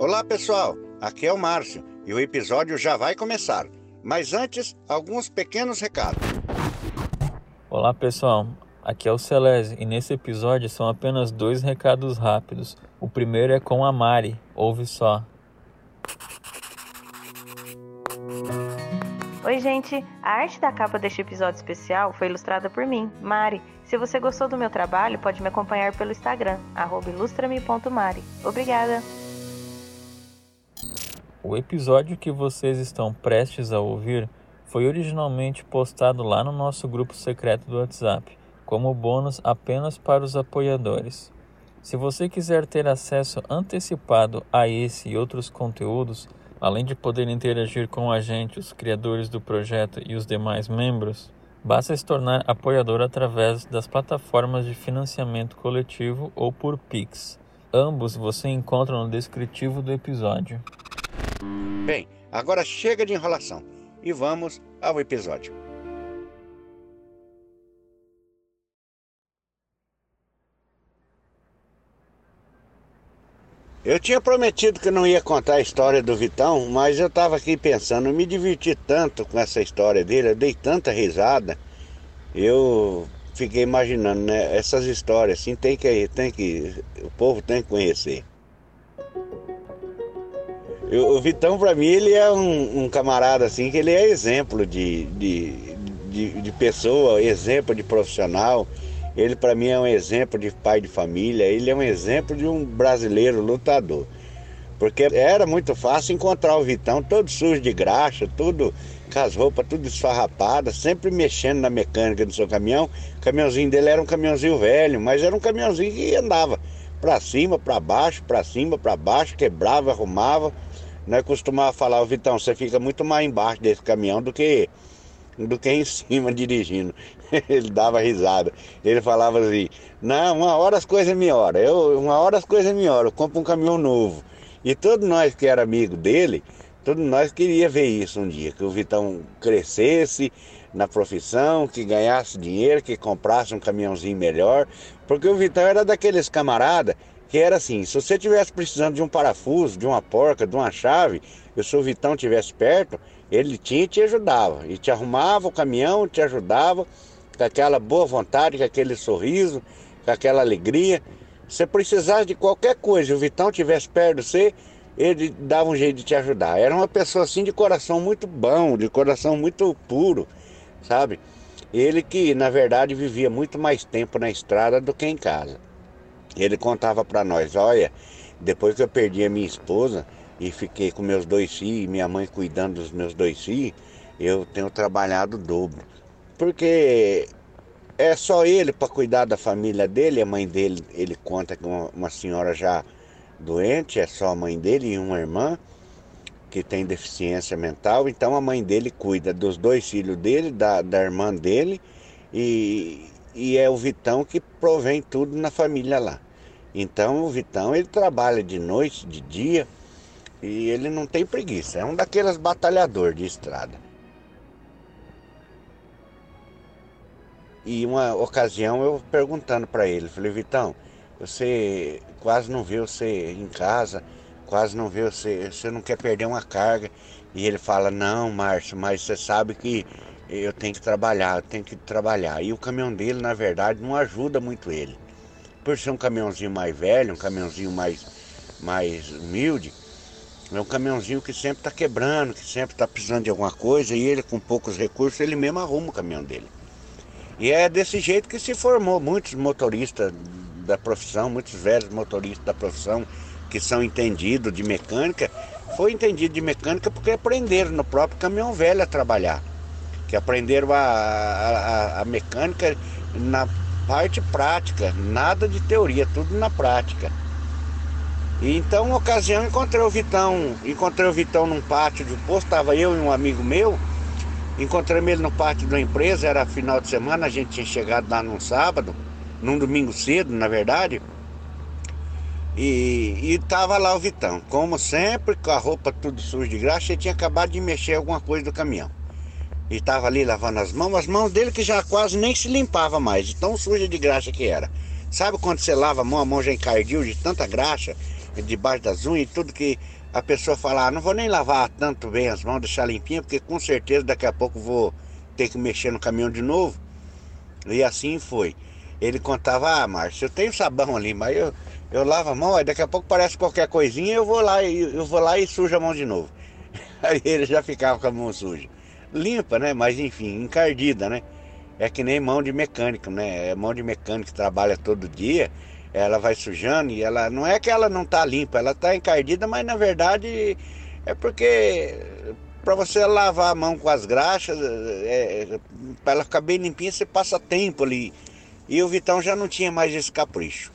Olá pessoal, aqui é o Márcio e o episódio já vai começar. Mas antes, alguns pequenos recados. Olá pessoal, aqui é o Celeste e nesse episódio são apenas dois recados rápidos. O primeiro é com a Mari, ouve só. Oi, gente! A arte da capa deste episódio especial foi ilustrada por mim, Mari. Se você gostou do meu trabalho, pode me acompanhar pelo Instagram, ilustrame.mari. Obrigada! O episódio que vocês estão prestes a ouvir foi originalmente postado lá no nosso grupo secreto do WhatsApp, como bônus apenas para os apoiadores. Se você quiser ter acesso antecipado a esse e outros conteúdos, Além de poder interagir com a gente, os criadores do projeto e os demais membros, basta se tornar apoiador através das plataformas de financiamento coletivo ou por Pix. Ambos você encontra no descritivo do episódio. Bem, agora chega de enrolação e vamos ao episódio. Eu tinha prometido que não ia contar a história do Vitão, mas eu estava aqui pensando, me diverti tanto com essa história dele, eu dei tanta risada, eu fiquei imaginando, né? Essas histórias assim tem que, tem que, o povo tem que conhecer. Eu, o Vitão para mim ele é um, um, camarada assim que ele é exemplo de, de, de, de pessoa, exemplo de profissional. Ele para mim é um exemplo de pai de família, ele é um exemplo de um brasileiro lutador. Porque era muito fácil encontrar o Vitão todo sujo de graxa, tudo com as roupas tudo esfarrapadas, sempre mexendo na mecânica do seu caminhão. O caminhãozinho dele era um caminhãozinho velho, mas era um caminhãozinho que andava para cima, para baixo, para cima, para baixo, quebrava, arrumava. Nós costumava falar, Vitão, você fica muito mais embaixo desse caminhão do que do que em cima dirigindo. Ele dava risada. Ele falava assim: Não, uma hora as coisas melhoram. Eu, uma hora as coisas melhoram. Eu compro um caminhão novo. E todos nós que era amigo dele, todos nós queria ver isso um dia, que o Vitão crescesse na profissão, que ganhasse dinheiro, que comprasse um caminhãozinho melhor, porque o Vitão era daqueles camarada que era assim, se você tivesse precisando de um parafuso, de uma porca, de uma chave, e o Vitão tivesse perto, ele tinha e te ajudava. E te arrumava o caminhão, te ajudava, com aquela boa vontade, com aquele sorriso, com aquela alegria. Se precisasse de qualquer coisa, o Vitão tivesse perto de você, ele dava um jeito de te ajudar. Era uma pessoa assim de coração muito bom, de coração muito puro, sabe? Ele que, na verdade, vivia muito mais tempo na estrada do que em casa. Ele contava para nós, olha, depois que eu perdi a minha esposa, e fiquei com meus dois filhos, minha mãe cuidando dos meus dois filhos, eu tenho trabalhado dobro. Porque é só ele para cuidar da família dele, a mãe dele, ele conta que uma, senhora já doente, é só a mãe dele e uma irmã que tem deficiência mental, então a mãe dele cuida dos dois filhos dele, da, da irmã dele, e, e é o Vitão que provém tudo na família lá. Então o Vitão ele trabalha de noite, de dia, e ele não tem preguiça, é um daqueles batalhadores de estrada. E uma ocasião eu perguntando para ele, falei, Vitão, você quase não vê você em casa, quase não vê você, você não quer perder uma carga. E ele fala, não, Márcio, mas você sabe que eu tenho que trabalhar, eu tenho que trabalhar. E o caminhão dele, na verdade, não ajuda muito ele. Por ser um caminhãozinho mais velho, um caminhãozinho mais, mais humilde, é um caminhãozinho que sempre está quebrando, que sempre está precisando de alguma coisa e ele, com poucos recursos, ele mesmo arruma o caminhão dele. E é desse jeito que se formou muitos motoristas da profissão, muitos velhos motoristas da profissão que são entendidos de mecânica. Foi entendido de mecânica porque aprenderam no próprio caminhão velho a trabalhar. Que aprenderam a, a, a mecânica na parte prática, nada de teoria, tudo na prática. E então, uma ocasião, encontrei o Vitão, encontrei o Vitão num pátio de posto, estava eu e um amigo meu, encontrei ele no pátio da empresa, era final de semana, a gente tinha chegado lá num sábado, num domingo cedo, na verdade. E, e tava lá o Vitão, como sempre, com a roupa tudo suja de graxa, ele tinha acabado de mexer alguma coisa do caminhão. E tava ali lavando as mãos, as mãos dele que já quase nem se limpava mais, de tão suja de graxa que era. Sabe quando você lava a mão, a mão já encardiu de tanta graxa? debaixo das unhas, tudo que a pessoa fala, ah, não vou nem lavar tanto bem as mãos, deixar limpinha, porque com certeza daqui a pouco vou ter que mexer no caminhão de novo. E assim foi. Ele contava, ah, Márcio, eu tenho sabão ali, mas eu, eu lavo a mão, aí daqui a pouco parece qualquer coisinha, eu vou lá e eu vou lá e sujo a mão de novo. Aí ele já ficava com a mão suja. Limpa, né? Mas enfim, encardida, né? É que nem mão de mecânico, né? É mão de mecânico que trabalha todo dia, ela vai sujando e ela não é que ela não tá limpa, ela tá encardida, mas na verdade é porque para você lavar a mão com as graxas, é, é para ela ficar bem limpinha, você passa tempo ali. E o Vitão já não tinha mais esse capricho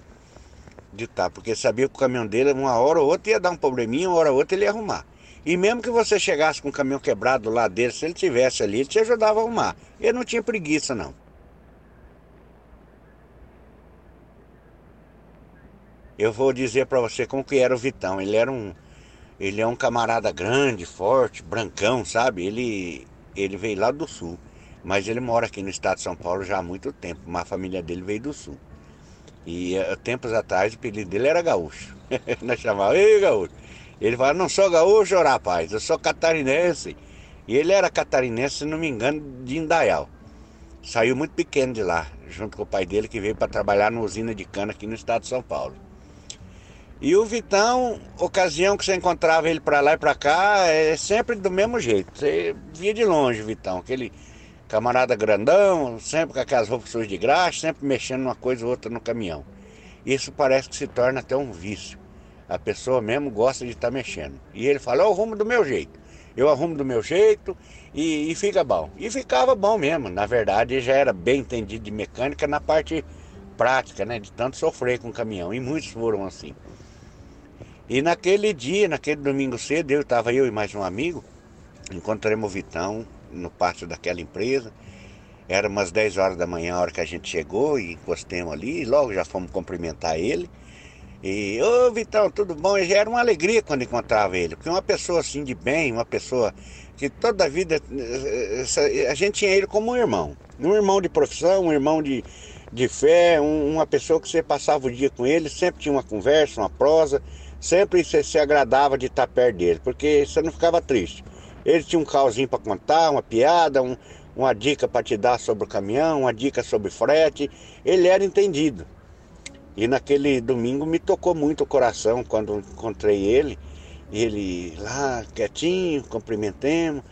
de tá, porque sabia que o caminhão dele, uma hora ou outra ia dar um probleminha, uma hora ou outra ele ia arrumar. E mesmo que você chegasse com o caminhão quebrado lá dele, se ele tivesse ali, ele te ajudava a arrumar. Ele não tinha preguiça, não. Eu vou dizer para você como que era o Vitão. Ele era um, ele é um camarada grande, forte, brancão, sabe? Ele, ele veio lá do sul, mas ele mora aqui no estado de São Paulo já há muito tempo. Uma família dele veio do sul. E uh, tempos atrás o apelido dele era gaúcho. Nós chamávamos, ei gaúcho. Ele falava, não sou gaúcho, rapaz, eu sou catarinense. E ele era catarinense, se não me engano, de Indaial. Saiu muito pequeno de lá, junto com o pai dele, que veio para trabalhar na usina de cana aqui no estado de São Paulo. E o Vitão, ocasião que você encontrava ele para lá e para cá, é sempre do mesmo jeito. Você via de longe, Vitão, aquele camarada grandão, sempre com aquelas roupas sujas de graxa, sempre mexendo uma coisa ou outra no caminhão. Isso parece que se torna até um vício. A pessoa mesmo gosta de estar tá mexendo. E ele fala, eu arrumo do meu jeito. Eu arrumo do meu jeito e, e fica bom. E ficava bom mesmo. Na verdade, já era bem entendido de mecânica na parte prática, né? De tanto sofrer com o caminhão. E muitos foram assim. E naquele dia, naquele domingo cedo, eu estava eu e mais um amigo, encontramos o Vitão no pátio daquela empresa. Era umas 10 horas da manhã a hora que a gente chegou e encostemos ali, e logo já fomos cumprimentar ele. E, ô Vitão, tudo bom? E era uma alegria quando encontrava ele, porque uma pessoa assim de bem, uma pessoa que toda a vida a gente tinha ele como um irmão. Um irmão de profissão, um irmão de, de fé, um, uma pessoa que você passava o dia com ele, sempre tinha uma conversa, uma prosa sempre você se agradava de estar perto dele, porque você não ficava triste. Ele tinha um calzinho para contar, uma piada, um, uma dica para te dar sobre o caminhão, uma dica sobre frete. Ele era entendido. E naquele domingo me tocou muito o coração quando encontrei ele. Ele lá quietinho, cumprimentemos.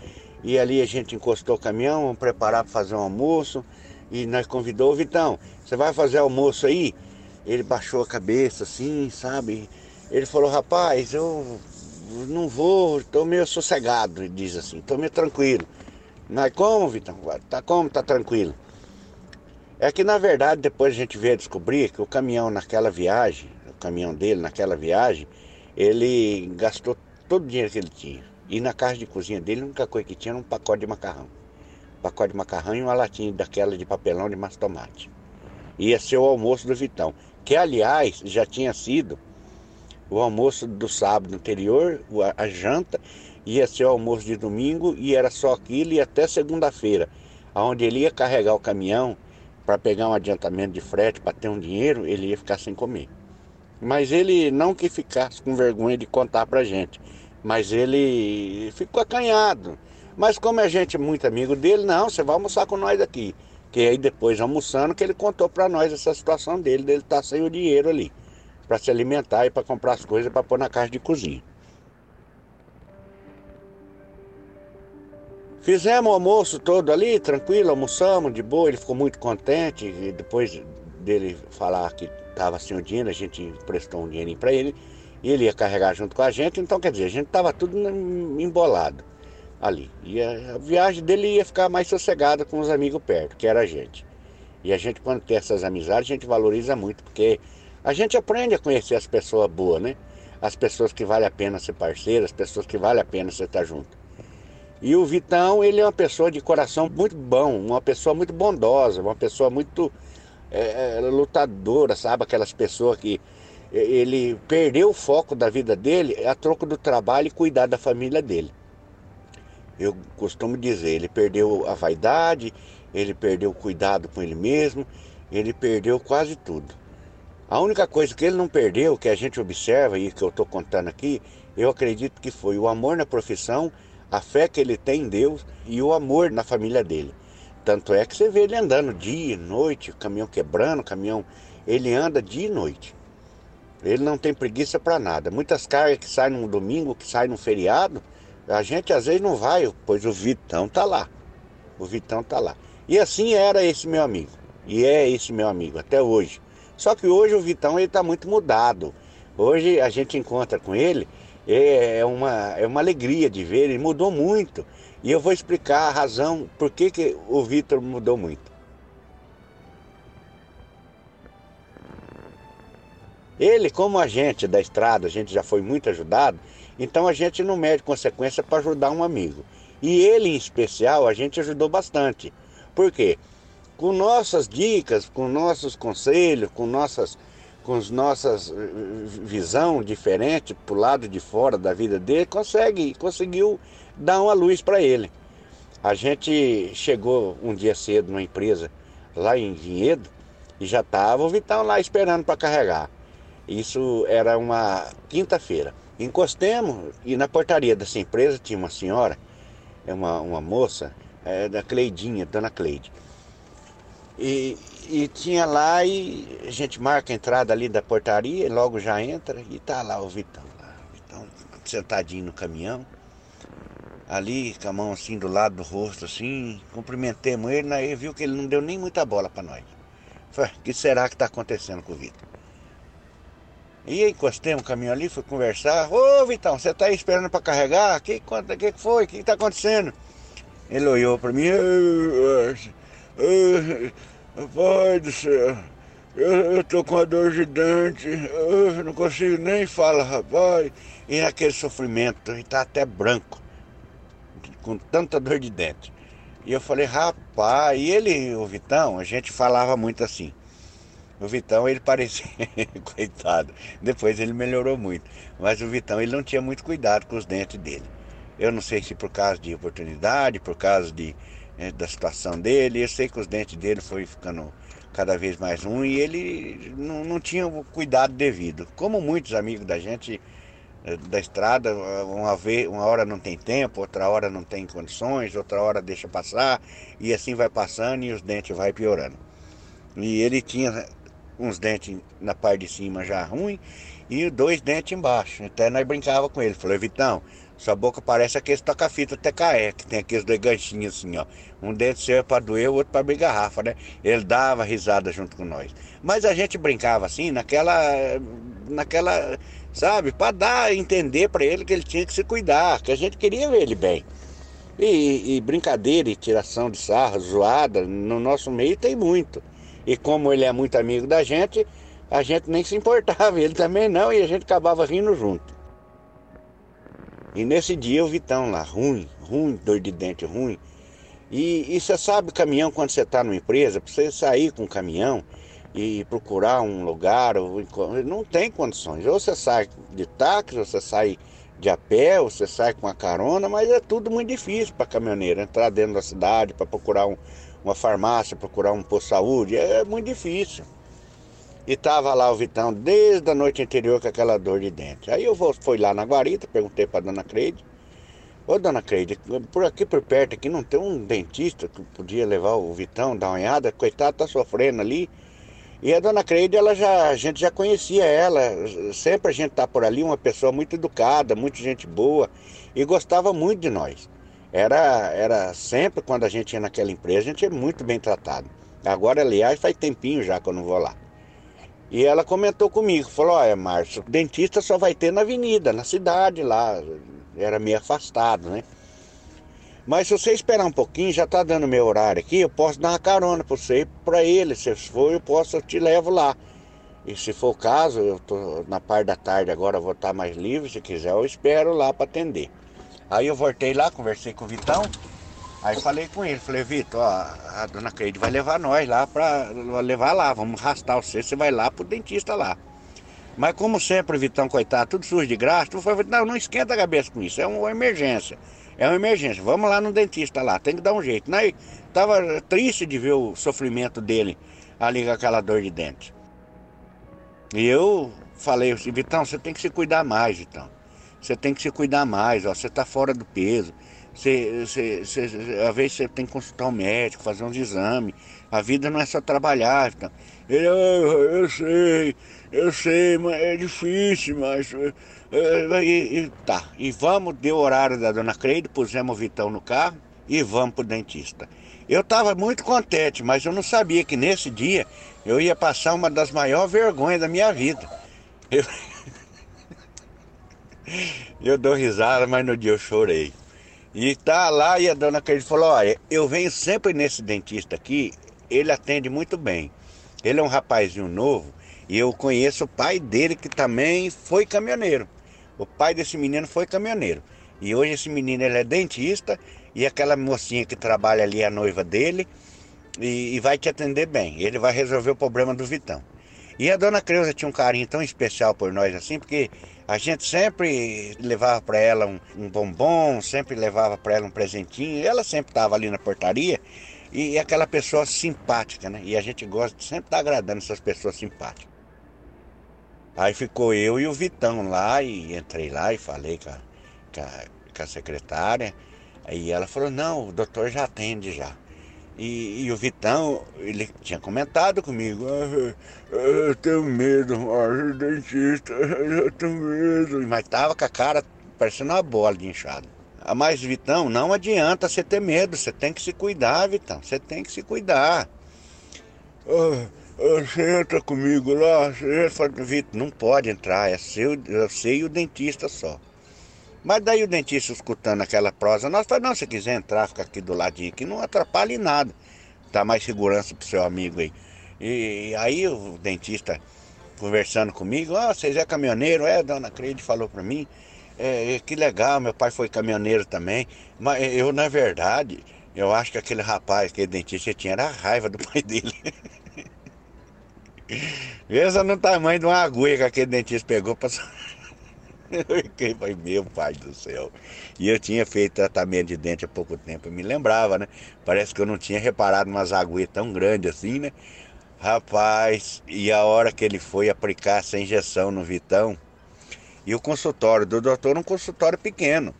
E ali a gente encostou o caminhão, vamos preparar para fazer um almoço. E nós convidou o Vitão, você vai fazer almoço aí? Ele baixou a cabeça assim, sabe? Ele falou, rapaz, eu não vou, estou meio sossegado, ele diz assim, estou meio tranquilo. Mas como, Vitão? Tá como? Tá tranquilo. É que na verdade depois a gente veio descobrir que o caminhão naquela viagem, o caminhão dele naquela viagem, ele gastou todo o dinheiro que ele tinha. E na casa de cozinha dele, a única coisa que tinha era um pacote de macarrão. Um pacote de macarrão e uma latinha daquela de papelão de massa tomate. Ia ser o almoço do Vitão, que aliás já tinha sido o almoço do sábado anterior, a, janta, ia ser o almoço de domingo e era só aquilo e até segunda-feira, aonde ele ia carregar o caminhão para pegar um adiantamento de frete, para ter um dinheiro, ele ia ficar sem comer. Mas ele não que ficasse com vergonha de contar para gente, mas ele ficou acanhado. Mas como a gente é muito amigo dele, não, você vai almoçar com nós aqui. Que aí depois almoçando que ele contou para nós essa situação dele, dele estar tá sem o dinheiro ali para se alimentar e para comprar as coisas para pôr na casa de cozinha. Fizemos o almoço todo ali, tranquilo, almoçamos de boa, ele ficou muito contente. E depois dele falar que estava sem o dinheiro, a gente emprestou um dinheirinho para ele e ele ia carregar junto com a gente. Então, quer dizer, a gente estava tudo embolado ali. E a viagem dele ia ficar mais sossegada com os amigos perto, que era a gente. E a gente, quando tem essas amizades, a gente valoriza muito, porque a gente aprende a conhecer as pessoas boas, né? As pessoas que vale a pena ser parceiro, as pessoas que vale a pena você estar junto. E o Vitão, ele é uma pessoa de coração muito bom, uma pessoa muito bondosa, uma pessoa muito é, é lutadora, sabe? Aquelas pessoas que ele perdeu o foco da vida dele a troco do trabalho e cuidar da família dele. Eu costumo dizer, ele perdeu a vaidade, ele perdeu o cuidado com ele mesmo, ele perdeu quase tudo. A única coisa que ele não perdeu, que a gente observa e que eu estou contando aqui, eu acredito que foi o amor na profissão, a fé que ele tem em Deus e o amor na família dele. Tanto é que você vê ele andando dia e noite, caminhão quebrando, caminhão. Ele anda dia e noite. Ele não tem preguiça para nada. Muitas cargas que saem no domingo, que saem no feriado, a gente às vezes não vai, pois o Vitão tá lá. O Vitão tá lá. E assim era esse meu amigo. E é esse meu amigo até hoje. Só que hoje o Vitão ele tá muito mudado. Hoje a gente encontra com ele, é, é uma, é uma alegria de ver, ele mudou muito. E eu vou explicar a razão por que, que o Vitor mudou muito. Ele, como agente da estrada, a gente já foi muito ajudado, então a gente não mede consequência para ajudar um amigo. E ele, em especial, a gente ajudou bastante. Por quê? Com nossas dicas, com nossos conselhos, com nossas com as nossas eh, visão diferente para o lado de fora da vida dele, consegue, conseguiu dar uma luz para ele. A gente chegou um dia cedo numa empresa lá em Vinhedo e já estava o Vitão lá esperando para carregar. Isso era uma quinta-feira. Encostemos e na portaria dessa empresa tinha uma senhora, é uma, uma moça, é, da Cleidinha, dona Cleide. E, e tinha lá e a gente marca a entrada ali da portaria, logo já entra e tá lá o Vitão, lá, Vitão sentadinho no caminhão ali com a mão assim do lado do rosto, assim, cumprimentemos ele, né? e viu que ele não deu nem muita bola para nós. Falei, o que será que está acontecendo com o Vitor? E aí encostei um caminhão ali, fui conversar. Ô Vitão, você está aí esperando para carregar? O que, que, que foi? O que está acontecendo? Ele olhou para mim. Pai do céu, eu, eu tô com a dor de dente, eu não consigo nem falar, rapaz. E naquele sofrimento, ele tá até branco com tanta dor de dente. E eu falei, rapaz, e ele, o Vitão, a gente falava muito assim. O Vitão, ele parecia, coitado, depois ele melhorou muito. Mas o Vitão, ele não tinha muito cuidado com os dentes dele. Eu não sei se por causa de oportunidade, por causa de, da situação dele. Eu sei que os dentes dele foi ficando cada vez mais ruim e ele não, não tinha o cuidado devido. Como muitos amigos da gente eh, da estrada, uma, vez, uma hora não tem tempo, outra hora não tem condições, outra hora deixa passar, e assim vai passando e os dentes vai piorando. E ele tinha uns dentes na parte de cima já ruim e dois dentes embaixo. Até nós brincava com ele, falou, Vitão, sua boca parece aqueles toca-fita TKE, que tem aqueles dois ganchinhos assim, ó. Um dente seu é para doer, o outro para abrir garrafa, né? Ele dava risada junto com nós. Mas a gente brincava assim, naquela. naquela sabe? Para dar a entender para ele que ele tinha que se cuidar, que a gente queria ver ele bem. E, e, brincadeira e tiração de sarro, zoada, no nosso meio tem muito. E como ele é muito amigo da gente, a gente nem se importava, ele também não, e a gente acabava rindo junto. E nesse dia o Vitão lá, ruim, ruim, dor de dente ruim. E, e você sabe, caminhão, quando você está numa empresa, para você sair com um caminhão, e procurar um lugar, não tem condições. Ou você sai de táxi, ou você sai de a pé, ou você sai com a carona, mas é tudo muito difícil para caminhoneiro entrar dentro da cidade para procurar um, uma farmácia, procurar um posto de saúde, é muito difícil. E tava lá o Vitão desde a noite anterior com aquela dor de dente. Aí eu fui lá na guarita, perguntei para dona Creide. Ô dona Creide, por aqui por perto aqui não tem um dentista que podia levar o Vitão, dar uma olhada? Coitado, tá sofrendo ali. E a dona Creide, ela já, a gente já conhecia ela, sempre a gente tá por ali, uma pessoa muito educada, muito gente boa e gostava muito de nós. Era, era sempre quando a gente ia naquela empresa, a gente é muito bem tratado. Agora, aliás, faz tempinho já que eu não vou lá. E ela comentou comigo, falou, olha, Márcio, dentista só vai ter na avenida, na cidade lá. Era meio afastado, né? Mas se você esperar um pouquinho, já está dando meu horário aqui, eu posso dar uma carona para você e para ele. Se for, eu posso, eu te levo lá. E se for o caso, eu tô na parte da tarde agora, vou estar tá mais livre, se quiser, eu espero lá para atender. Aí eu voltei lá, conversei com o Vitão, aí falei com ele, falei, Vitor, ó, a dona Cleide vai levar nós lá para levar lá, vamos arrastar você, você vai lá pro dentista lá. Mas como sempre, Vitão, coitado, tudo sujo de graça, tu falou, não, não esquenta a cabeça com isso, é uma emergência. É uma emergência. Vamos lá no dentista lá, tem que dar um jeito. Né? Tava triste de ver o sofrimento dele ali com aquela dor de dente. E eu falei assim, Vitão, você tem que se cuidar mais, Vitão. Você tem que se cuidar mais, ó. Você tá fora do peso. Você, você, você, às vezes você tem que consultar um médico, fazer uns exames. A vida não é só trabalhar, Vitão. Ele, eu, eu sei, eu sei, mas é difícil, mas. E, e, tá, e vamos, deu o horário da dona Creide, pusemos o Vitão no carro e vamos pro dentista. Eu estava muito contente, mas eu não sabia que nesse dia eu ia passar uma das maiores vergonhas da minha vida. Eu, eu dou risada, mas no dia eu chorei. E tá lá e a dona Creide falou: Olha, eu venho sempre nesse dentista aqui, ele atende muito bem. Ele é um rapazinho novo e eu conheço o pai dele que também foi caminhoneiro. O pai desse menino foi caminhoneiro. E hoje esse menino ele é dentista e aquela mocinha que trabalha ali é a noiva dele e, e, vai te atender bem. Ele vai resolver o problema do Vitão. E a dona Creuza tinha um carinho tão especial por nós assim, porque a gente sempre levava para ela um, um, bombom, sempre levava para ela um presentinho. Ela sempre estava ali na portaria e, e aquela pessoa simpática, né? E a gente gosta de sempre estar tá agradando essas pessoas simpáticas. Aí ficou eu e o Vitão lá e entrei lá e falei com a, com a, com a secretária. Aí ela falou, não, o doutor já atende já. E, e, o Vitão, ele tinha comentado comigo, ah, eu tenho medo, mas dentista, eu tenho medo. Mas tava com a cara parecendo uma bola de inchado. Ah, mas Vitão, não adianta você ter medo, você tem que se cuidar, Vitão, você tem que se cuidar. Ah, você entra comigo lá, você entra, Vitor, não pode entrar, é seu, eu sei o dentista só. Mas daí o dentista escutando aquela prosa, nós falamos, não, se quiser entrar, fica aqui do ladinho aqui, não atrapalhe nada. Dá mais segurança pro seu amigo aí. E, e aí o dentista conversando comigo, ah, vocês é caminhoneiro? É, dona Creide falou para mim. É, que legal, meu pai foi caminhoneiro também. Mas eu, na verdade, eu acho que aquele rapaz, aquele dentista tinha era raiva do pai dele. Veja no tamanho de uma agulha que aquele dentista pegou para eu falei, meu pai do céu. E eu tinha feito tratamento de dente há pouco tempo, eu me lembrava, né? Parece que eu não tinha reparado umas agulhas tão grandes assim, né? Rapaz, e a hora que ele foi aplicar essa injeção no Vitão, e o consultório do doutor, um consultório pequeno.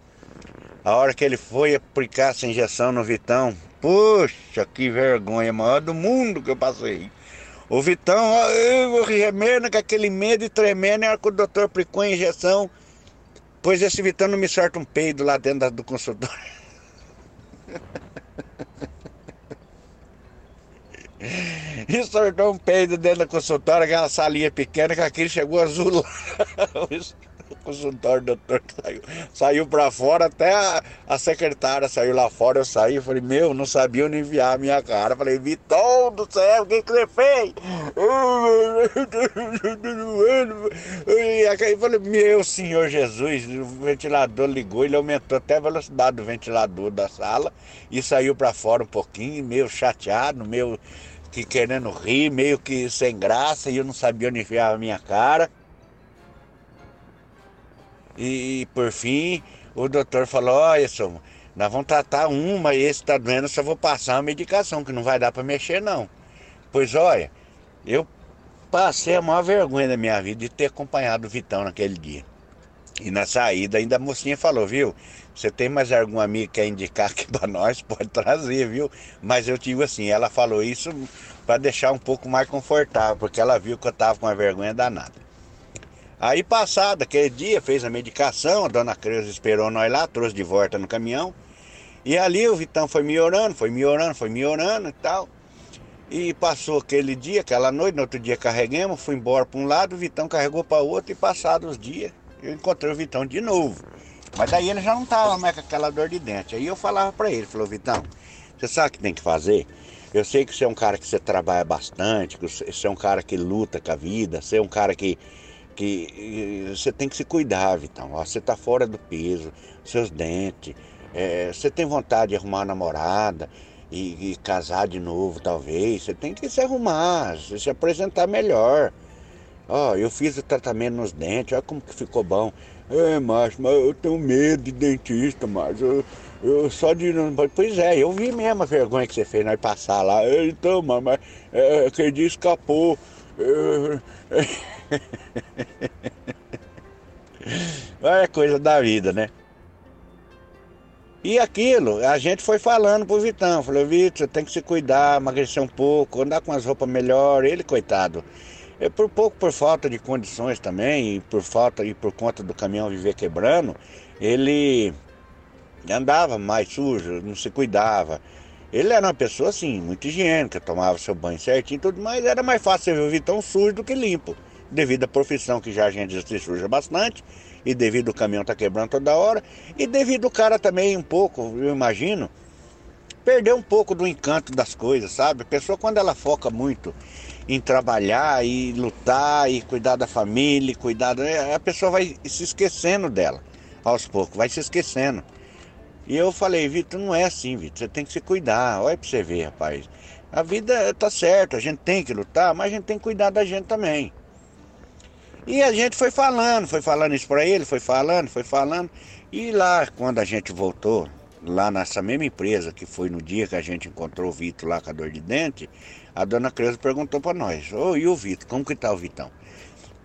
A hora que ele foi aplicar essa injeção no Vitão, puxa, que vergonha maior do mundo que eu passei. O Vitão, eu remendo com aquele medo e tremendo, era que o doutor aplicou a injeção. Pois esse Vitão me sorta um peido lá dentro do consultório. e sortou um peido dentro da consultório, aquela salinha pequena, que aquele chegou azul. consultório, doutor saiu, saiu para fora, até a, a, secretária saiu lá fora, eu saí, falei, meu, não sabia onde enviar a minha cara. Falei, Vitor do céu, o que, que você fez? E aí falei, meu Senhor Jesus, o ventilador ligou, ele aumentou até a velocidade do ventilador da sala e saiu para fora um pouquinho, meio chateado, meio que querendo rir, meio que sem graça, e eu não sabia onde enfiar a minha cara. E, por fim, o doutor falou: Olha, só, nós vamos tratar uma, esse está doendo, só vou passar uma medicação, que não vai dar para mexer, não. Pois olha, eu passei a maior vergonha da minha vida de ter acompanhado o Vitão naquele dia. E na saída ainda a mocinha falou, viu? Você tem mais algum amigo que quer indicar aqui para nós? Pode trazer, viu? Mas eu digo assim, ela falou isso para deixar um pouco mais confortável, porque ela viu que eu tava com uma vergonha danada. Aí passado aquele dia, fez a medicação, a dona Creuza esperou nós lá, trouxe de volta no caminhão. E ali o Vitão foi melhorando, foi melhorando, foi melhorando e tal. E passou aquele dia, aquela noite, no outro dia carreguemos, fui embora para um lado, o Vitão carregou para outro e passados os dias, eu encontrei o Vitão de novo. Mas daí ele já não estava mais com aquela dor de dente. Aí eu falava para ele, falou, Vitão, você sabe o que tem que fazer? Eu sei que você é um cara que você trabalha bastante, que você é um cara que luta com a vida, você é um cara que que você tem que se cuidar, Vitão. Você está fora do peso, seus dentes. É, você tem vontade de arrumar uma namorada e, e, casar de novo, talvez. Você tem que se arrumar, se apresentar melhor. Ó, oh, eu fiz o tratamento nos dentes, olha como que ficou bom. É, mas, mas eu tenho medo de dentista, mas eu, eu só de. Pois é, eu vi mesmo a vergonha que você fez nós passar lá. Então, mas, mas é, aquele dia escapou. É, é, é coisa da vida, né? E aquilo, a gente foi falando pro Vitão, falou, Vitor, tem que se cuidar, emagrecer um pouco, andar com as roupas melhor, ele, coitado. É por pouco por falta de condições também, e por falta e por conta do caminhão viver quebrando, ele andava mais sujo, não se cuidava. Ele era uma pessoa assim, muito higiênica, tomava seu banho certinho tudo, mas era mais fácil ver o Vitão sujo do que limpo, devido à profissão que já a gente se suja bastante e devido o caminhão tá quebrando toda hora, e devido o cara também um pouco, eu imagino, perder um pouco do encanto das coisas, sabe? A pessoa quando ela foca muito em trabalhar e lutar e cuidar da família, cuidar, a pessoa vai se esquecendo dela aos poucos, vai se esquecendo. E eu falei, Vitor, não é assim, Vitor, você tem que se cuidar, olha pra você ver, rapaz. A vida tá certa, a gente tem que lutar, mas a gente tem que cuidar da gente também. E a gente foi falando, foi falando isso para ele, foi falando, foi falando. E lá, quando a gente voltou, lá nessa mesma empresa, que foi no dia que a gente encontrou o Vitor lá com a dor de dente, a dona Creuza perguntou para nós, ô, oh, e o Vitor, como que tá o Vitão?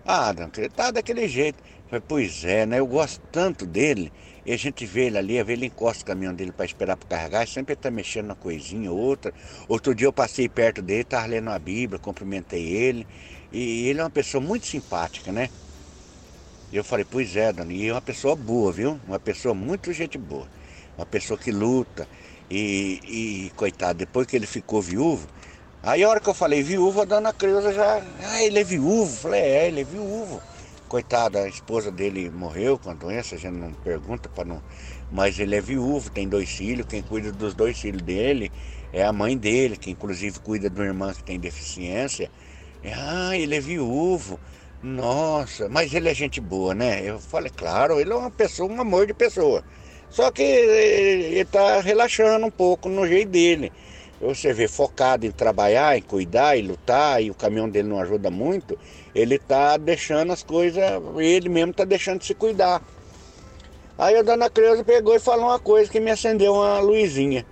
Ah, dona Creuza, tá daquele jeito. Eu falei, pois é, né, eu gosto tanto dele, e a gente vê ele ali, ver ele encosta o caminhão dele para esperar para carregar, sempre ele tá mexendo na coisinha ou outra. Outro dia eu passei perto dele, tava lendo a Bíblia, cumprimentei ele, e ele é uma pessoa muito simpática, né? Eu falei, pois é, Dani, e é uma pessoa boa, viu? Uma pessoa muito gente boa. Uma pessoa que luta. E, e coitado, depois que ele ficou viúvo, aí a hora que eu falei viúvo, a dona Creuza já. Ah, ele é viúvo. Eu falei, é, ele é viúvo. Coitado, a esposa dele morreu com a doença, a gente não pergunta para não. Mas ele é viúvo, tem dois filhos, quem cuida dos dois filhos dele é a mãe dele, que inclusive cuida do irmão que tem deficiência. Ah, ele é viúvo. Nossa, mas ele é gente boa, né? Eu falei, claro, ele é uma pessoa, um amor de pessoa. Só que ele está relaxando um pouco no jeito dele. Você vê, focado em trabalhar, em cuidar, e lutar, e o caminhão dele não ajuda muito, ele está deixando as coisas, ele mesmo está deixando de se cuidar. Aí a dona Creuza pegou e falou uma coisa que me acendeu uma luzinha.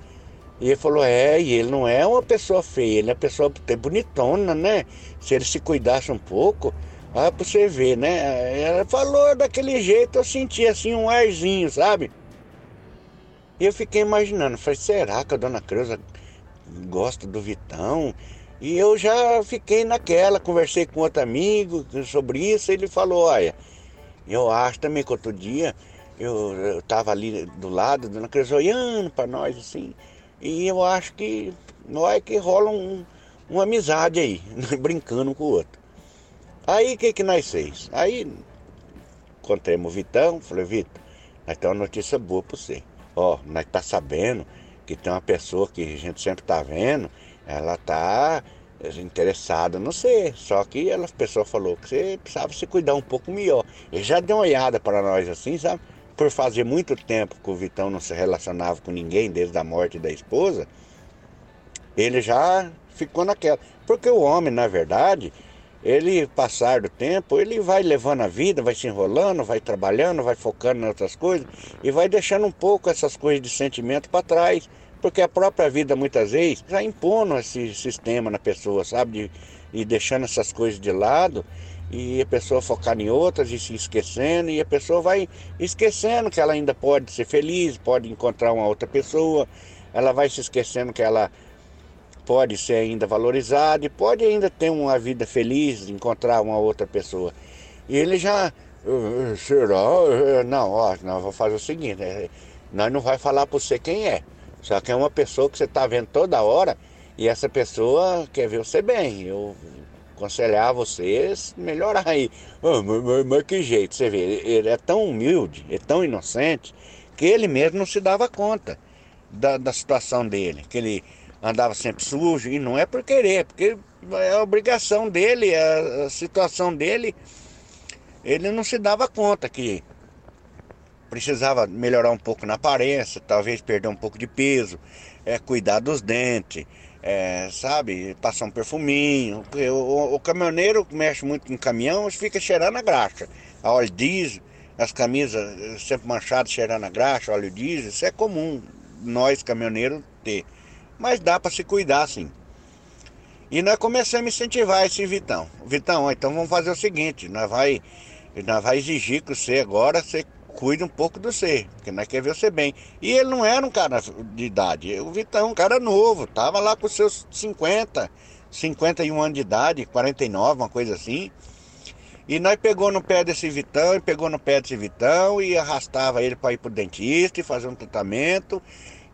E ele falou, é, e ele não é uma pessoa feia, ele é uma pessoa bonitona, né? Se ele se cuidasse um pouco, ah, pra você ver, né? Ela falou daquele jeito, eu senti assim um arzinho, sabe? E eu fiquei imaginando, falei, será que a dona Creuza gosta do Vitão? E eu já fiquei naquela, conversei com outro amigo sobre isso, ele falou, olha, eu acho também que outro dia eu, eu tava ali do lado, a dona Creuza olhando para nós assim. E eu acho que é que rola um, uma amizade aí, brincando um com o outro. Aí o que, que nós fez? Aí encontremos o Vitão, falei, Vitor, nós temos uma notícia boa para você. Ó, nós tá sabendo que tem uma pessoa que a gente sempre tá vendo, ela tá interessada no você. Só que ela, a pessoa falou que você precisava se cuidar um pouco melhor. Ele já deu uma olhada para nós assim, sabe? por fazer muito tempo que o Vitão não se relacionava com ninguém desde a morte da esposa, ele já ficou naquela. Porque o homem, na verdade, ele passar do tempo, ele vai levando a vida, vai se enrolando, vai trabalhando, vai focando em outras coisas e vai deixando um pouco essas coisas de sentimento para trás, porque a própria vida muitas vezes já impondo esse sistema na pessoa, sabe, de, e deixando essas coisas de lado e a pessoa focar em outras e se esquecendo, e a pessoa vai esquecendo que ela ainda pode ser feliz, pode encontrar uma outra pessoa, ela vai se esquecendo que ela pode ser ainda valorizada e pode ainda ter uma vida feliz, encontrar uma outra pessoa. E ele já, ah, será? Não, ó, nós vamos fazer o seguinte, é, nós não vai falar para você quem é, só que é uma pessoa que você está vendo toda hora e essa pessoa quer ver você bem. Eu aconselhar vocês melhorar aí. Oh, mas, mas, mas, que jeito, você vê, ele é tão humilde, é tão inocente, que ele mesmo não se dava conta da, da situação dele, que ele andava sempre sujo, e não é por querer, porque é a obrigação dele, a, a situação dele, ele não se dava conta que precisava melhorar um pouco na aparência, talvez perder um pouco de peso, é, cuidar dos dentes, é, sabe, passar um perfuminho. O, o, o, caminhoneiro que mexe muito em caminhão fica cheirando a graxa. A óleo diesel, as camisas eh, sempre manchadas cheirando a graxa, óleo diesel, isso é comum nós caminhoneiros ter. Mas dá para se cuidar sim. E nós começamos a incentivar esse Vitão. Vitão, então vamos fazer o seguinte, nós vai, nós vai exigir que você agora você cuide um pouco do você, porque nós queremos ver você bem. E ele não era um cara de idade, o Vitão, um cara novo, tava lá com seus 50, 51 anos de idade, 49, uma coisa assim. E nós pegou no pé desse Vitão, e pegou no pé desse Vitão e arrastava ele para ir pro dentista e fazer um tratamento.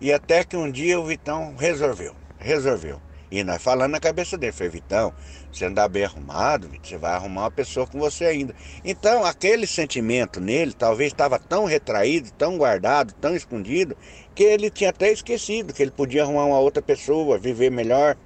E até que um dia o Vitão resolveu, resolveu. E nós falando na cabeça dele, foi Vitão, você andar bem arrumado, você vai arrumar uma pessoa com você ainda. Então, aquele sentimento nele talvez estava tão retraído, tão guardado, tão escondido, que ele tinha até esquecido que ele podia arrumar uma outra pessoa, viver melhor.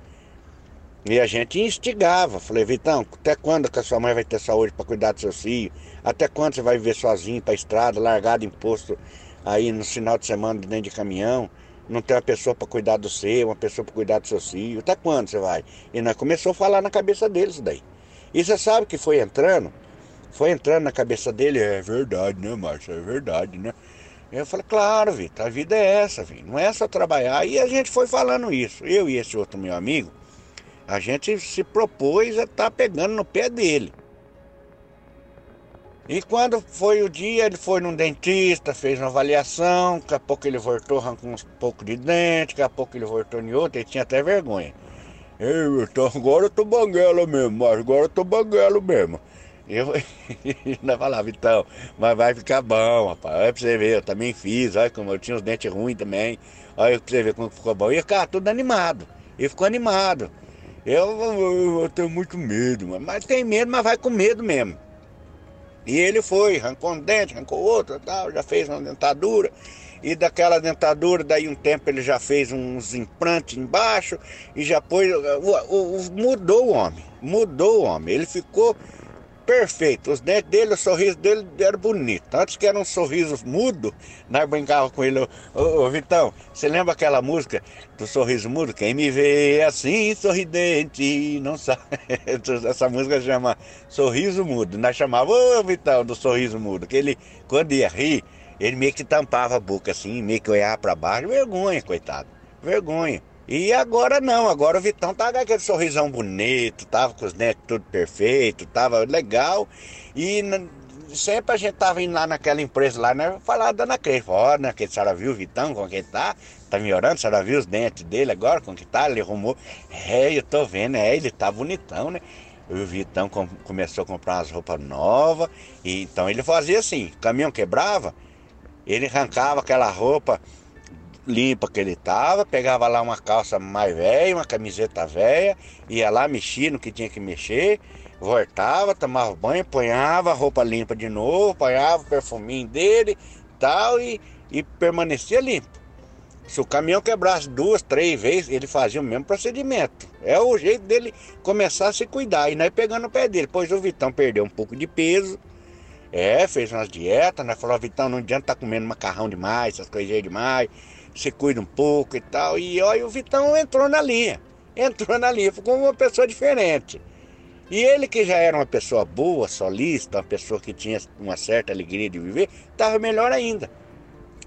E a gente instigava. Falei, Vitão, até quando que a sua mãe vai ter saúde para cuidar do seu filho? Até quando você vai viver sozinho para a estrada, largado em posto aí no final de semana dentro de caminhão? Não tem uma pessoa para cuidar do seu, uma pessoa para cuidar do seu filho. Até quando você vai? E nós começou a falar na cabeça deles daí. E você sabe que foi entrando, foi entrando na cabeça dele, é verdade, né, Márcio? É verdade, né? Eu falei, claro, Vitor, a vida é essa, Vitor, não é só trabalhar. E a gente foi falando isso. Eu e esse outro meu amigo, a gente se propôs a estar tá pegando no pé dele. E quando foi o dia, ele foi num dentista, fez uma avaliação, daqui a pouco ele voltou, arrancou uns pouco de dente, daqui a pouco ele voltou em outro, ele tinha até vergonha. Ei, então agora eu tô banguela mesmo, mas agora eu tô banguelo mesmo. Eu ainda falava, então, mas vai ficar bom, rapaz. Olha pra você ver, eu também fiz, olha como eu tinha os dentes ruins também. Olha pra você ver como ficou bom. E ficava tudo animado. E ficou animado. Eu, eu, eu tenho muito medo, mas tem medo, mas vai com medo mesmo. E ele foi, arrancou um dente, arrancou outro, tal, já fez uma dentadura. E daquela dentadura, daí um tempo ele já fez uns implantes embaixo e já pôs. Mudou o homem, mudou o homem. Ele ficou perfeito. Os dentes dele, o sorriso dele era bonito. Antes que era um sorriso mudo, nós brincava com ele. Ô, ô, Vitão, você lembra aquela música do sorriso mudo? Quem me vê assim, sorridente, não sabe. Essa música chama Sorriso Mudo. Nós chamávamos, ô Vitão, do sorriso mudo. Que ele, quando ia rir, ele meio que tampava a boca assim, meio que olhava para baixo. Vergonha, coitado. Vergonha. E agora não, agora o Vitão tá com aquele sorrisão bonito, tava com os netos tudo perfeito, tava legal. E sempre a gente tava indo lá naquela empresa lá, né? Falar da Ana Cris, ó, né? Que a senhora viu o Vitão, como que ele tá? Tá melhorando, a senhora viu os dentes dele agora, como que tá? Ele arrumou. É, eu tô vendo, é, ele tá bonitão, né? O Vitão com, começou a comprar umas roupas novas. Então ele fazia assim, caminhão quebrava, ele arrancava aquela roupa limpa que ele tava, pegava lá uma calça mais velha, uma camiseta velha, ia lá, mexia no que tinha que mexer, voltava, tomava banho, ponhava a roupa limpa de novo, ponhava o perfuminho dele tal, e, e permanecia limpo. Se o caminhão quebrasse duas, três vezes, ele fazia o mesmo procedimento. É o jeito dele começar a se cuidar. E nós pegando o pé dele. Pois o Vitão perdeu um pouco de peso. É, fez umas dietas, né? Falou, Vitão, não adianta estar tá comendo macarrão demais, essas coisas demais se cuida um pouco e tal. E olha, o Vitão entrou na linha. Entrou na linha, ficou uma pessoa diferente. E ele que já era uma pessoa boa, solista, uma pessoa que tinha uma certa alegria de viver, estava melhor ainda.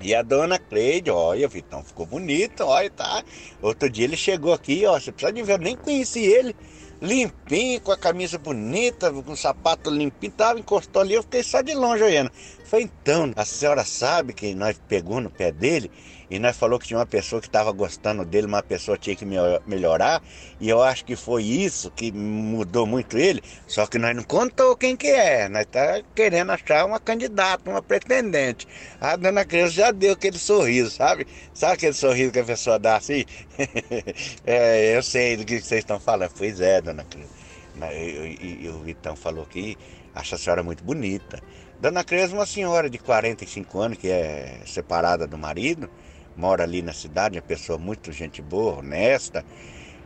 E a dona Cleide, olha, o Vitão ficou bonito, olha, tá. Outro dia ele chegou aqui, ó, você precisa de ver, eu nem conheci ele. Limpinho, com a camisa bonita, com o sapato limpinho, tava, encostou ali, eu fiquei só de longe olhando. Foi então, a senhora sabe que nós pegou no pé dele e nós falou que tinha uma pessoa que estava gostando dele, uma pessoa tinha que melhorar, e eu acho que foi isso que mudou muito ele, só que nós não contou quem que é, nós tá querendo achar uma candidata, uma pretendente. A dona Creuza já deu aquele sorriso, sabe? Sabe aquele sorriso que a pessoa dá assim? é, eu sei do que vocês estão falando. Pois é, dona Creuza. E, o Vitão falou que acha a senhora muito bonita. Dona Creuza é uma senhora de 45 anos que é separada do marido mora ali na cidade, uma pessoa muito gente boa, honesta.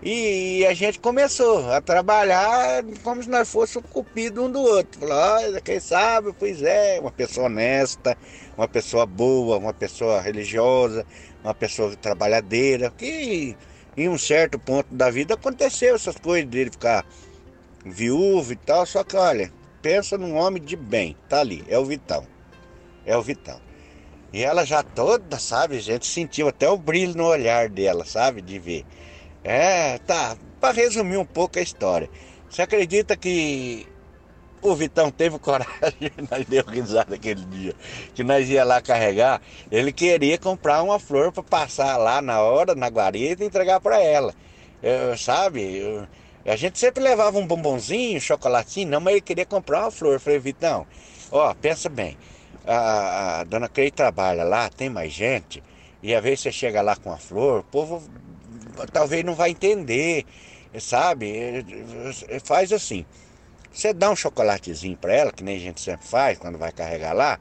E a gente começou a trabalhar como se nós fôssemos cupido um do outro. Falou, quem sabe, pois é, uma pessoa honesta, uma pessoa boa, uma pessoa religiosa, uma pessoa trabalhadeira, que em um certo ponto da vida aconteceu essas coisas dele ficar viúvo e tal, só que olha, pensa num homem de bem, tá ali, é o Vitão. É o Vitão. E ela já toda, sabe, gente sentiu até o brilho no olhar dela, sabe, de ver. É, tá. Para resumir um pouco a história. Você acredita que o Vitão teve coragem, nós deu risada aquele dia, que nós ia lá carregar, ele queria comprar uma flor para passar lá na hora, na guarita e entregar para ela. Eu, sabe? Eu, a gente sempre levava um bombonzinho, um chocolatinho, não, mas ele queria comprar uma flor. Eu falei, Vitão, ó, pensa bem, a, a dona Crei trabalha lá, tem mais gente, e às vezes você chega lá com a flor, o povo talvez não vai entender, sabe? Faz assim. Você dá um chocolatezinho para ela, que nem a gente sempre faz quando vai carregar lá,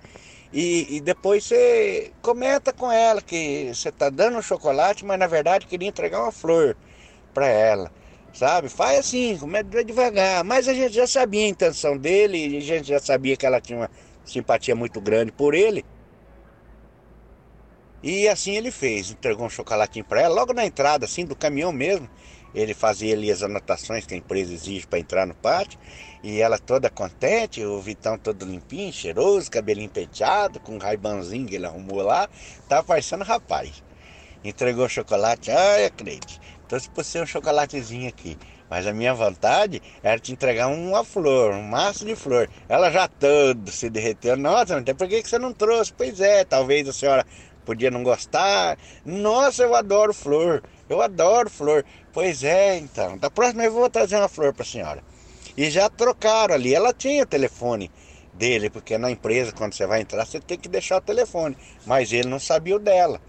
e, e depois você comenta com ela que você está dando um chocolate, mas na verdade queria entregar uma flor para ela, sabe? Faz assim, começa devagar. Mas a gente já sabia a intenção dele, a gente já sabia que ela tinha uma simpatia muito grande por ele. E assim ele fez, entregou um chocolatinho para ela, logo na entrada, assim, do caminhão mesmo. Ele fazia ali as anotações que a empresa exige para entrar no pátio. E ela toda contente, o Vitão todo limpinho, cheiroso, cabelinho penteado, com um raibanzinho que ele arrumou lá. Tava parecendo rapaz. Entregou o chocolate, ai, acredite. Trouxe para você um chocolatezinho aqui. Mas a minha vontade era te entregar uma flor, um maço de flor. Ela já todo se derreteu. Nossa, mas por que você não trouxe? Pois é, talvez a senhora podia não gostar. Nossa, eu adoro flor. Eu adoro flor. Pois é, então. Da próxima eu vou trazer uma flor para a senhora. E já trocaram ali. Ela tinha o telefone dele, porque na empresa, quando você vai entrar, você tem que deixar o telefone. Mas ele não sabia o dela.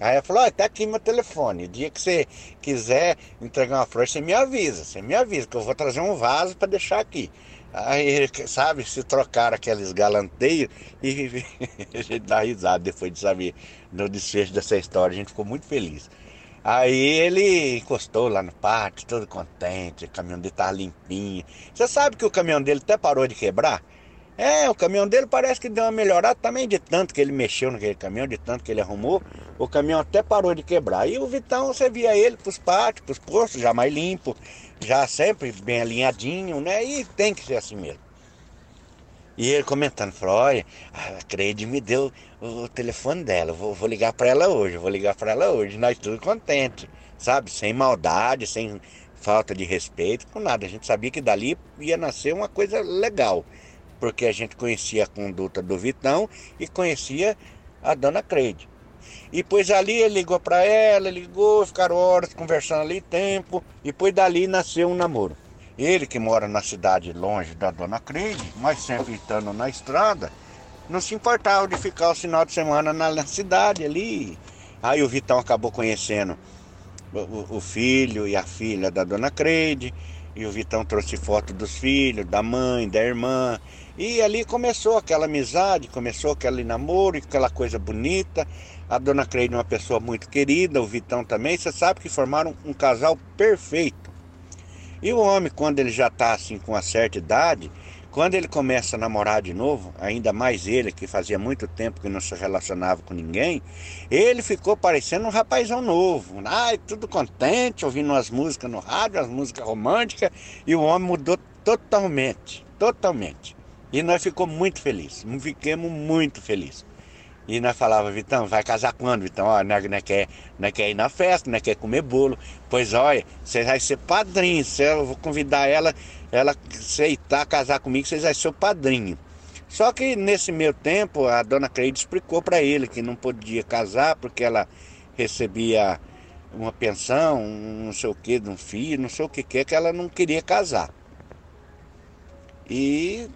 Aí ela falou, ó, oh, tá aqui meu telefone. O dia que você quiser entregar uma flor, você me avisa, você me avisa, que eu vou trazer um vaso para deixar aqui. Aí, sabe, se trocaram aqueles galanteios e a gente dá risada depois de saber no desfecho dessa história, a gente ficou muito feliz. Aí ele encostou lá no pátio, todo contente, o caminhão dele tava limpinho. Você sabe que o caminhão dele até parou de quebrar? É, o caminhão dele parece que deu uma melhorada também de tanto que ele mexeu naquele caminhão, de tanto que ele arrumou. O caminhão até parou de quebrar. E o Vitão, você via ele pros pátios, pros postos, já mais limpo, já sempre bem alinhadinho, né? E tem que ser assim mesmo. E ele comentando, falou, olha, a Creide me deu o telefone dela, vou, vou ligar para ela hoje, vou ligar para ela hoje. Nós tudo contente, sabe? Sem maldade, sem falta de respeito, com nada. A gente sabia que dali ia nascer uma coisa legal, porque a gente conhecia a conduta do Vitão e conhecia a dona Creide. E pois ali ele ligou para ela, ligou, ficaram horas conversando ali, tempo, e depois dali nasceu um namoro. Ele que mora na cidade longe da dona Creide, mas sempre estando na estrada, não se importava de ficar o final de semana na cidade ali. Aí o Vitão acabou conhecendo o, o filho e a filha da dona Creide, e o Vitão trouxe foto dos filhos, da mãe, da irmã. E ali começou aquela amizade, começou aquele namoro, aquela coisa bonita. A dona Creide é uma pessoa muito querida, o Vitão também. Você sabe que formaram um casal perfeito. E o homem, quando ele já está assim com uma certa idade, quando ele começa a namorar de novo, ainda mais ele que fazia muito tempo que não se relacionava com ninguém, ele ficou parecendo um rapazão novo. Ai, tudo contente, ouvindo umas músicas no rádio, as músicas românticas, e o homem mudou totalmente, totalmente. E nós ficamos muito felizes, ficamos muito felizes. E nós falava, Vitão, vai casar quando, Vitão? Ó, nós, nós, quer, nós quer ir na festa, nós quer comer bolo. Pois olha, você vai ser padrinho, eu vou convidar ela, ela aceitar casar comigo, vocês vão ser o padrinho. Só que nesse meio tempo, a dona Cleide explicou para ele que não podia casar porque ela recebia uma pensão, não sei o que, de um filho, não sei o que que é, que ela não queria casar. E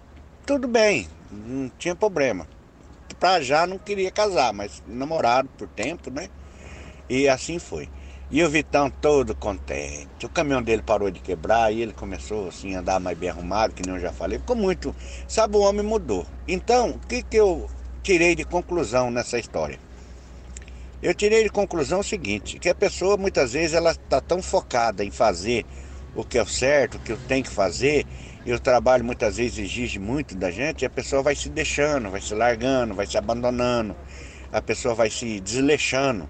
tudo bem, não tinha problema pra já não queria casar, mas namorado por tempo, né? E assim foi. E o Vitão todo contente. O caminhão dele parou de quebrar e ele começou assim a andar mais bem arrumado, que nem eu já falei. Ficou muito. Sabe, o homem mudou. Então, o que, que eu tirei de conclusão nessa história? Eu tirei de conclusão o seguinte, que a pessoa muitas vezes ela está tão focada em fazer o que é o certo, o que eu tenho que fazer, e o trabalho muitas vezes exige muito da gente, a pessoa vai se deixando, vai se largando, vai se abandonando, a pessoa vai se desleixando.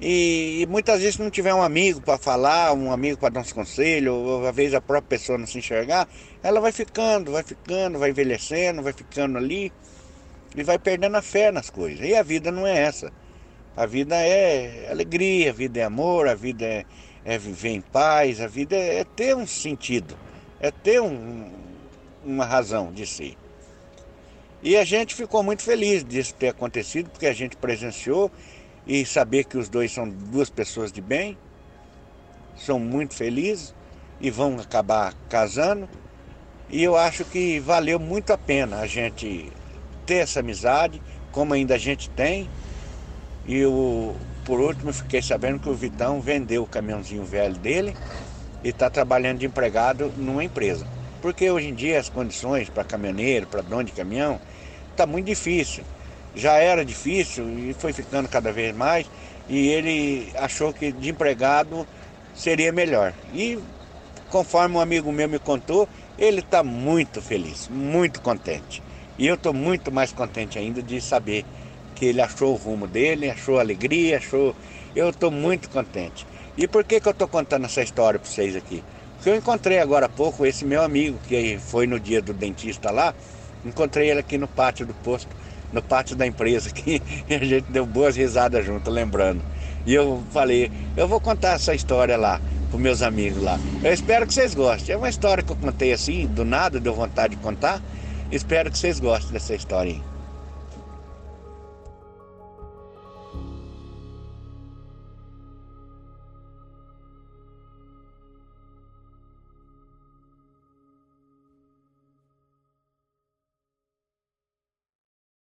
E, e muitas vezes, se não tiver um amigo para falar, um amigo para dar uns conselhos, ou às vezes a própria pessoa não se enxergar, ela vai ficando, vai ficando, vai envelhecendo, vai ficando ali e vai perdendo a fé nas coisas. E a vida não é essa. A vida é alegria, a vida é amor, a vida é, é viver em paz, a vida é, é ter um sentido, é ter um, uma razão de ser. E a gente ficou muito feliz disso ter acontecido, porque a gente presenciou e saber que os dois são duas pessoas de bem, são muito felizes e vão acabar casando. E eu acho que valeu muito a pena a gente ter essa amizade, como ainda a gente tem. E eu, por último, fiquei sabendo que o Vitão vendeu o caminhãozinho velho dele e está trabalhando de empregado numa empresa. Porque hoje em dia as condições para caminhoneiro, para dono de caminhão, está muito difícil. Já era difícil e foi ficando cada vez mais. E ele achou que de empregado seria melhor. E conforme um amigo meu me contou, ele está muito feliz, muito contente. E eu estou muito mais contente ainda de saber que ele achou o rumo dele, achou alegria, achou. Eu estou muito contente. E por que, que eu estou contando essa história para vocês aqui? Porque eu encontrei agora há pouco esse meu amigo, que foi no dia do dentista lá, encontrei ele aqui no pátio do posto, no pátio da empresa, que a gente deu boas risadas junto, lembrando. E eu falei, eu vou contar essa história lá para meus amigos lá. Eu espero que vocês gostem. É uma história que eu contei assim, do nada, deu vontade de contar. Espero que vocês gostem dessa história aí.